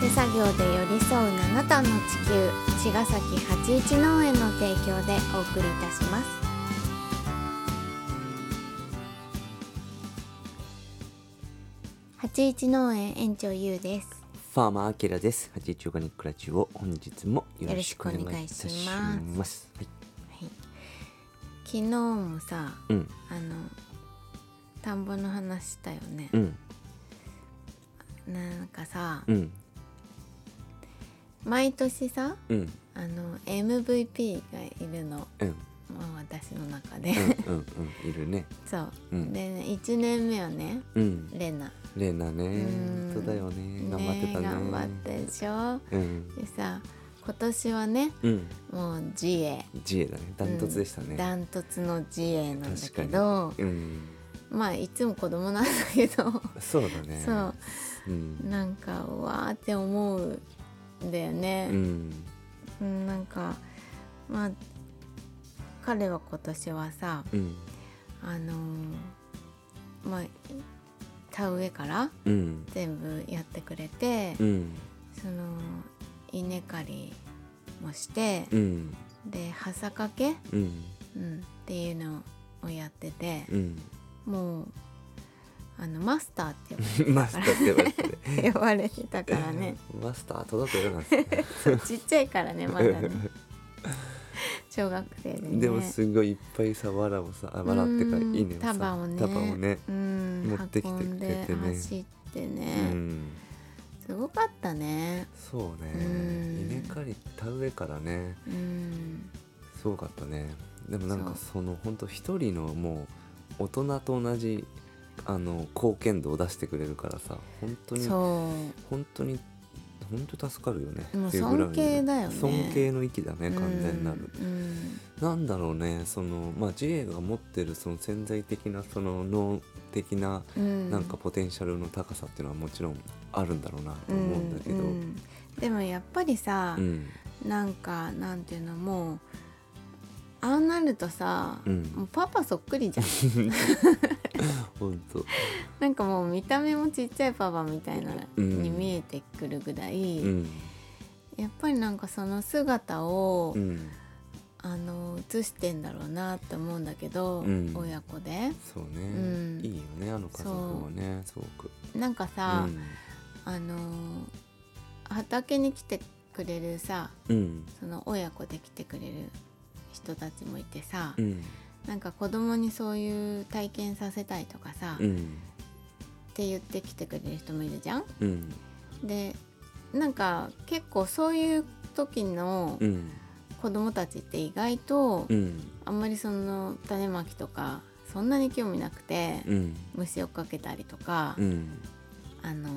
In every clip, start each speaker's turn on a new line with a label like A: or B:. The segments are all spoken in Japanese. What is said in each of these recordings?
A: 手作業で寄り添う七段の地球茅ヶ崎八一農園の提供でお送りいたします。八一農園園長ゆうです。
B: ファーマーアキラです。八一オーガニックラジオ本日もよろしくお願いいたしま。
A: ます。
B: はい。
A: はい。昨日もさ
B: うん。
A: あの田んぼの話したよね。
B: う、ん。
A: なんかさ
B: うん
A: 毎年さ
B: うん
A: あの MVP がいるの、
B: うん
A: まあ、私の中で、
B: うんうんうんいるね。
A: そう、
B: うん
A: でね1年目はね
B: うん。
A: レナ
B: レナね
A: うん。
B: 本当だよね。頑張ってたね。
A: 頑張ってでしょ？
B: うん
A: でさ今年はね
B: うん。
A: もう自衛
B: 自衛だね。ダントツでしたね。
A: ダントツの自衛なんだ。けど
B: うん。
A: まあいつも子供なんだけど
B: そうだね。
A: そう
B: うん。
A: なんかうわーって思うんだよ
B: う
A: ね、
B: ん。
A: うん、なんかまあ彼は今年はさ
B: うん。
A: あのーまあ田植えから
B: うん。
A: 全部やってくれて、
B: うん。
A: その稲刈りもして、
B: うん。
A: ではさかけ、
B: うん。
A: うん、っていうのをやってて
B: う、ん。
A: もうあのマスターって
B: マスターって言われてて。
A: 呼ばれてたからね。
B: マスター届くよなんですね。
A: ちっちゃいからねまだね。小学生でね。
B: でもすごいいっぱいさ藁をさあ藁ってか
A: うん
B: 稲をさ。
A: 束をね。
B: 束をね。
A: うん、
B: 持ってきてくれてね。
A: 走って
B: う
A: ね、
B: ん
A: すごかったね。
B: そうね。
A: うん。
B: 稲刈り田植えからね。
A: うん。
B: すごかったね。でもなんか
A: そ
B: その本当一人のもう大人と同じあの貢献度を出してくれるからさ本当に
A: そ
B: 本当に本当助かるよね。
A: 尊敬だよね。
B: 尊敬の域だね
A: う
B: 完全なる、
A: うん。
B: なんだろうねそのまあ JA が持ってるその潜在的なその脳的な
A: うん。
B: なんかポテンシャルの高さっていうのはもちろんあるんだろうなと思うんだけど、
A: うんうん。でもやっぱりさ、
B: うん。
A: なんかなんていうのもうああなるとさ、
B: うん。
A: もうパパそっくりじゃん。
B: 本当。
A: なんかもう見た目もちっちゃいパパみたいな
B: うん。
A: に見えてくるぐらい、
B: うん。
A: やっぱりなんかその姿を、
B: うん。
A: あの映してんだろうなって思うんだけど、
B: うん。
A: 親子で。
B: そうね、
A: うん。
B: いいよねあの家族はね。すごく
A: なんかさ、
B: うん。
A: あの畑に来てくれるさ
B: うん。
A: その親子で来てくれる人たちもいてさ、
B: うん。
A: なんか子供にそういう体験させたいとかさ、っ
B: うん。
A: て言ってきてくれる人もいるじゃん。
B: うん。
A: でなんか結構そういう時の
B: うん。
A: 子供たちって意外と
B: うん。
A: あんまりその種まきとかそんなに興味なくて
B: うん。
A: 虫をかけたりとか、
B: うん。
A: あのー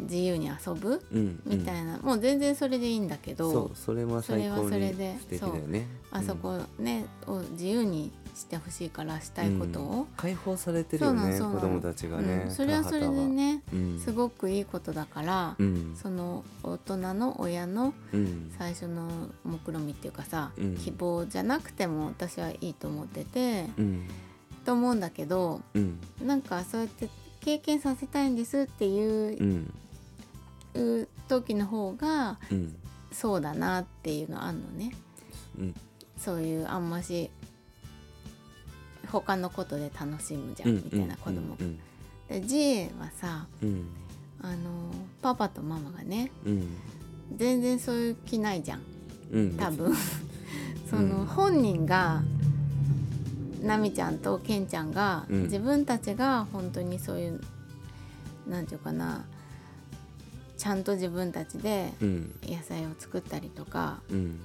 A: 自由に遊ぶ？
B: うん。
A: みたいな、もう全然それでいいんだけど、
B: そうそれは
A: それはそれ
B: に
A: で
B: 素敵だよね。
A: あそこね、を自由にしてほしいからしたいことを。
B: うん、解放されてるよね子供たちがね、
A: うん。それはそれでねすごくいいことだから、
B: うん。
A: その大人の親の
B: うん。
A: 最初の目論みっていうかさ、
B: うん。
A: 希望じゃなくても私はいいと思ってて、
B: うん。
A: と思うんだけど
B: うん。
A: なんかそうやって経験させたいんですっていう
B: うん
A: 時の方が
B: うん。
A: そうだなっていうのあんのね。
B: うん。
A: そういうあんまし他のことで楽しむじゃ
B: うんん
A: みたいな子供。が。
B: うん
A: で G はさ
B: うん。
A: あのパパとママがね
B: うん。
A: 全然そういう気ないじゃん。
B: うん。
A: 多分。その
B: うん。
A: 本人がなみちゃんとけんちゃんが、
B: うん。
A: 自分たちが本当にそういうなんていうかなちゃんと自分たちで
B: うん。
A: 野菜を作ったりとか
B: うん。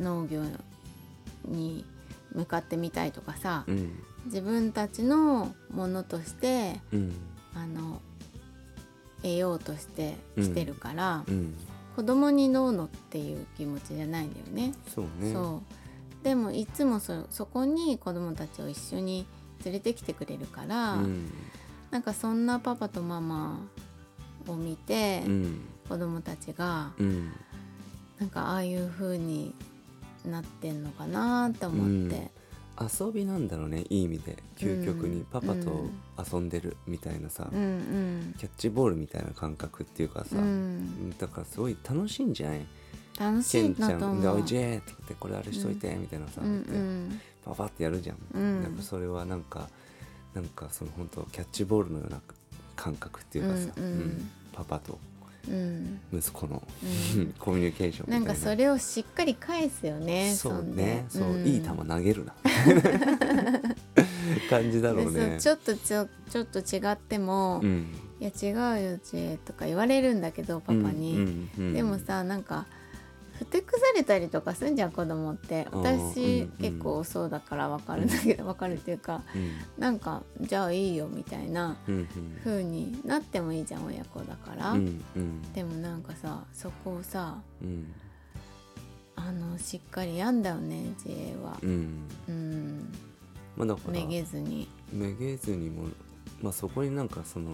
A: 農業に向かってみたいとかさ
B: うん。
A: 自分たちのものとして
B: うん。
A: あの得ようとしてきてるから、
B: うん。
A: 子供にどうのっていう気持ちじゃないんだよね。
B: そうね。
A: そう。でもいつもそそこに子供たちを一緒に連れてきてくれるから、
B: うん。
A: なんかそんなパパとママを見て、
B: うん。
A: 子供たちが
B: うん。
A: なんかああいう風になってんのかなと思って、
B: 遊びなんだろうねいい意味で。究極に
A: うん。
B: パパと遊んでるみたいなさ、
A: うんうん。
B: キャッチボールみたいな感覚っていうかさ、
A: うん。
B: だからすごい楽しいんじゃない？
A: 楽しい
B: ケンちゃ
A: なと思う。
B: んで「おいジェー」って言って「これあれしといて」みたいなさ、
A: うんう
B: で
A: ん
B: パパってやるじゃん、
A: うん。
B: やっぱそれはなんかなんかその本当キャッチボールのような感覚っていうかさ、
A: うん。うん
B: パパと
A: うん。
B: 息子の、
A: うん。
B: コミュニケーション
A: な。んかそれをしっかり返すよね
B: そうね。そう、
A: ん。
B: いい球投げるな。感じだろうね。
A: ちょっとちょちょっと違っても「
B: うん。
A: いや違うよちえ」とか言われるんだけどパパに、でもさなんかふてくされたりとかするんじゃん子供って。
B: うん
A: 私、
B: うん
A: 結構そうだから分かるんだけど分かるっていうか
B: うん。
A: なんかじゃあいいよみたいな
B: うん
A: 風になってもいいじゃん親子だから、
B: うんうん。
A: でもなんかさそこをさ
B: うん。
A: あのしっかりやんだよね J は。
B: うん。
A: うん。
B: まあだから
A: めげずに。
B: めげずにもまあそこになんかその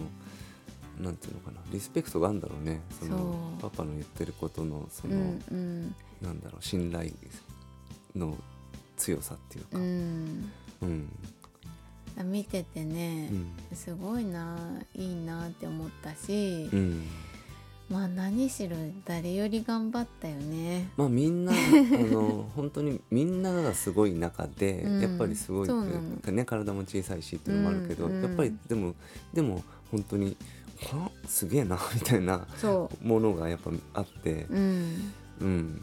B: なんていうのかなリスペクトがあるんだろうね。そのパパの言ってることのその、
A: うんうん。
B: なんだろう信頼の強さっていう
A: う
B: か
A: ん。
B: うん。
A: 見ててね
B: う、ん。
A: すごいないいなって思ったし、
B: うん。
A: まあ何しろ誰より頑張ったよね。
B: まあみんな あの本当にみんながすごい中で、
A: うん。
B: やっぱりすごいね体も小さいしっていうのもあるけど、
A: うんうん。
B: やっぱりでもでも本当には？すげえなみたいな
A: そ
B: ものがやっぱあって。
A: ううん。
B: うん。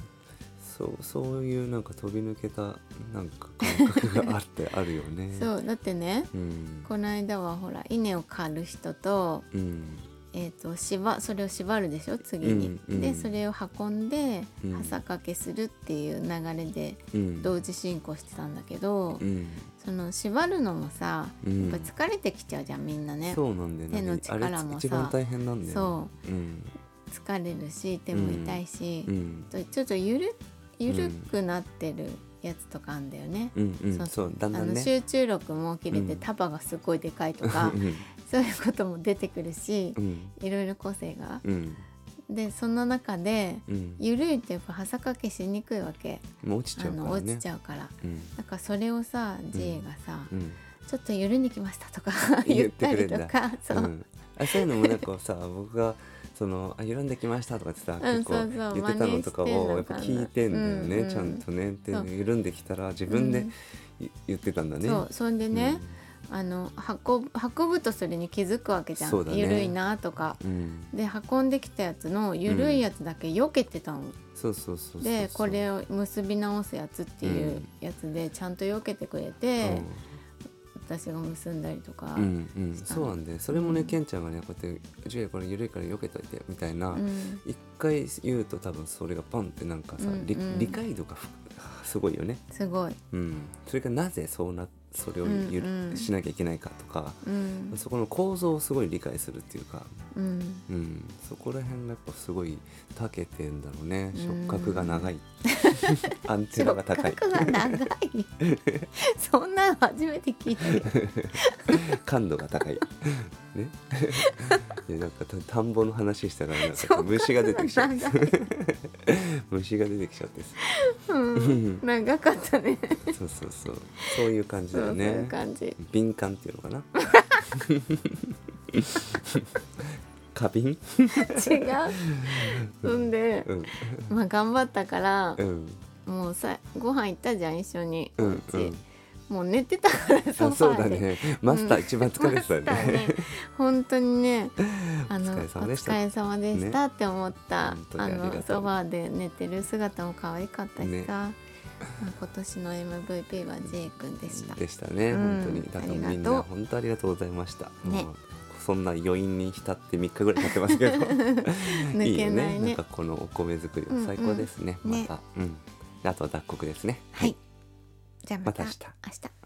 B: そうそういうなんか飛び抜けたなんか感覚があってあるよね。
A: そうだってね
B: うん。
A: この間はほら稲を刈る人と,、
B: うん。
A: えー、と縛それを縛るでしょ？次に。
B: うんうん。
A: でそれを運んで
B: うん。
A: はさかけするっていう流れで
B: うん。
A: 同時進行してたんだけど、
B: うん
A: その縛るのもさ
B: うん。
A: やっぱ疲れてきちゃうじゃんみんなね。
B: そうなんだよね。
A: 手の力もさ。
B: 大変なんだよね。
A: そう。
B: うん。
A: 疲れるし手も痛いし
B: う、ん。
A: とちょっとゆるゆるくなってるやつとかあんだよね。
B: うん。うん。
A: そう
B: そう。だんだ
A: あの
B: んね
A: 集中力も切れて
B: うん。
A: 束がすごいでかいとか、
B: うん。
A: そういうことも出てくるし
B: う、ん。
A: いろいろ個性が。
B: うん
A: でその中で
B: うん。
A: ゆるいとやっぱはさかけしにくいわけ、
B: もう落ちちゃうからね。
A: 落ちちゃうから。
B: うん。
A: だからそれをさ J がさ、
B: うん
A: ちょっとゆるんできましたとか
B: 言っ
A: た
B: くれんだ。
A: りとかそう、
B: うん。あそういうのもなんかさ僕がそのあ緩んできましたとかってさ、
A: ん
B: 結構言ってたのとかをやっぱ聞いてんだよね、
A: うんうん。
B: ちゃんとね。で
A: そう。
B: 緩んできたら自分で
A: うん。
B: い言ってたんだね。
A: そうそんでね、あの運ぶ運ぶとそれに気づくわけじゃん、
B: ね。
A: ゆるいなとか。
B: うん、うん、
A: で運んできたやつのゆるいやつだけ避けてたの、
B: そうそうそうそう
A: でこれを結び直すやつっていうやつでちゃんと避けてくれて、私が結んだりとか、
B: うんうん、そうなんでそれもね、
A: うん
B: ケンちゃんがねこうやって「ジュエこれ緩いから避けといて」みたいな、
A: うん。
B: 一回言うと多分それがパンってなんかさ、理
A: うんうん。
B: 理解度がふすごいよね、
A: すごい、
B: うん、それがなぜそうなそれをゆる、
A: うん。うん
B: しなきゃいけないかとか、
A: うん。
B: そこの構造をすごい理解するっていうか、
A: うん、
B: うん、そこら辺がやっぱすごい長けてんだろうね。
A: うん。
B: 触覚が長い。アンテナが高い。
A: 触覚が長い。そんなの初めて聞いた。よ
B: 感度が高いね。いやなんかた田んぼの話したらなんか虫が出てきちゃって。虫が出てきちゃってさ。
A: うん。長かったね。
B: そうそうそう。そういう感じ
A: そうそうい
B: だよね
A: う感じ。
B: 敏感っていうのかな。過敏？
A: 違う。そんで
B: うん。
A: まあ頑張ったから
B: うん。
A: もうさご飯行ったじゃん一緒に。
B: うんうん
A: もう寝てたからソ
B: そうだね。マスター一番疲れてたね。
A: ね。本当にねあの
B: お疲れ様でした。
A: お疲れ様でしたって思った、
B: 本当に
A: あのソファーで寝てる姿も可愛かったしさ、
B: ね。
A: まあ今年の MVP は J 君でした。
B: でしたね、
A: うん。
B: 本当に。だからみん
A: ありがとう。
B: な本当ありがとうございました、
A: ね。
B: そんな余韻に浸って3日ぐらい経ってますけど。
A: 抜けないね。
B: いよね。なんかこのお米作りは最高ですね、
A: うんうん。
B: また、うん。であとは脱穀ですね。
A: はい。じゃあまた明日